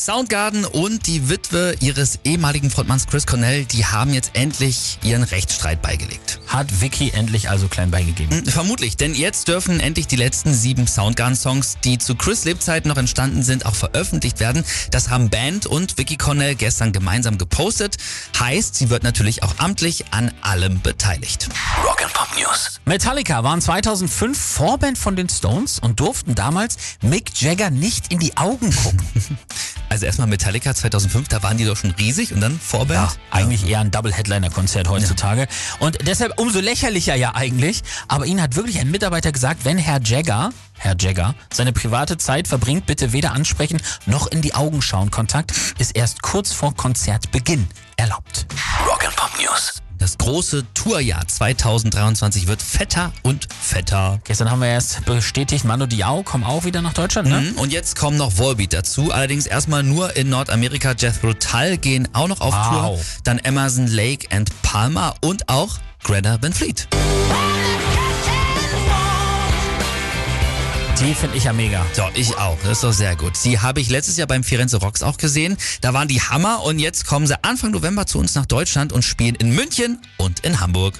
Soundgarden und die Witwe ihres ehemaligen Frontmanns Chris Cornell, die haben jetzt endlich ihren Rechtsstreit beigelegt. Hat Vicky endlich also klein beigegeben. Hm, Vermutlich, denn jetzt dürfen endlich die letzten sieben Soundgarden-Songs, die zu Chris Lebzeiten noch entstanden sind, auch veröffentlicht werden. Das haben Band und Vicky Cornell gestern gemeinsam gepostet. Heißt, sie wird natürlich auch amtlich an allem beteiligt. Rock and Pop News. Metallica waren 2005 Vorband von den Stones und durften damals Mick Jagger nicht in die Augen gucken. Also erstmal Metallica 2005, da waren die doch schon riesig und dann Vorband. Ja, eigentlich eher ein Double-Headliner-Konzert heutzutage. Und deshalb umso lächerlicher ja eigentlich. Aber ihnen hat wirklich ein Mitarbeiter gesagt, wenn Herr Jagger, Herr Jagger, seine private Zeit verbringt, bitte weder ansprechen noch in die Augen schauen. Kontakt ist erst kurz vor Konzertbeginn erlaubt. Rock and Pop News. Das große Tourjahr 2023 wird fetter und fetter. Gestern haben wir erst bestätigt, Manu Diao kommen auch wieder nach Deutschland, ne? Mhm, Und jetzt kommen noch Volbeat dazu, allerdings erstmal nur in Nordamerika. Jethro Tull gehen auch noch auf Wow. Tour. Dann Emerson, Lake and Palmer und auch Greta Van Fleet. Die finde ich ja mega. So, ich auch. Das ist doch sehr gut. Die habe ich letztes Jahr beim Firenze Rocks auch gesehen. Da waren die Hammer und jetzt kommen sie Anfang November zu uns nach Deutschland und spielen in München und in Hamburg.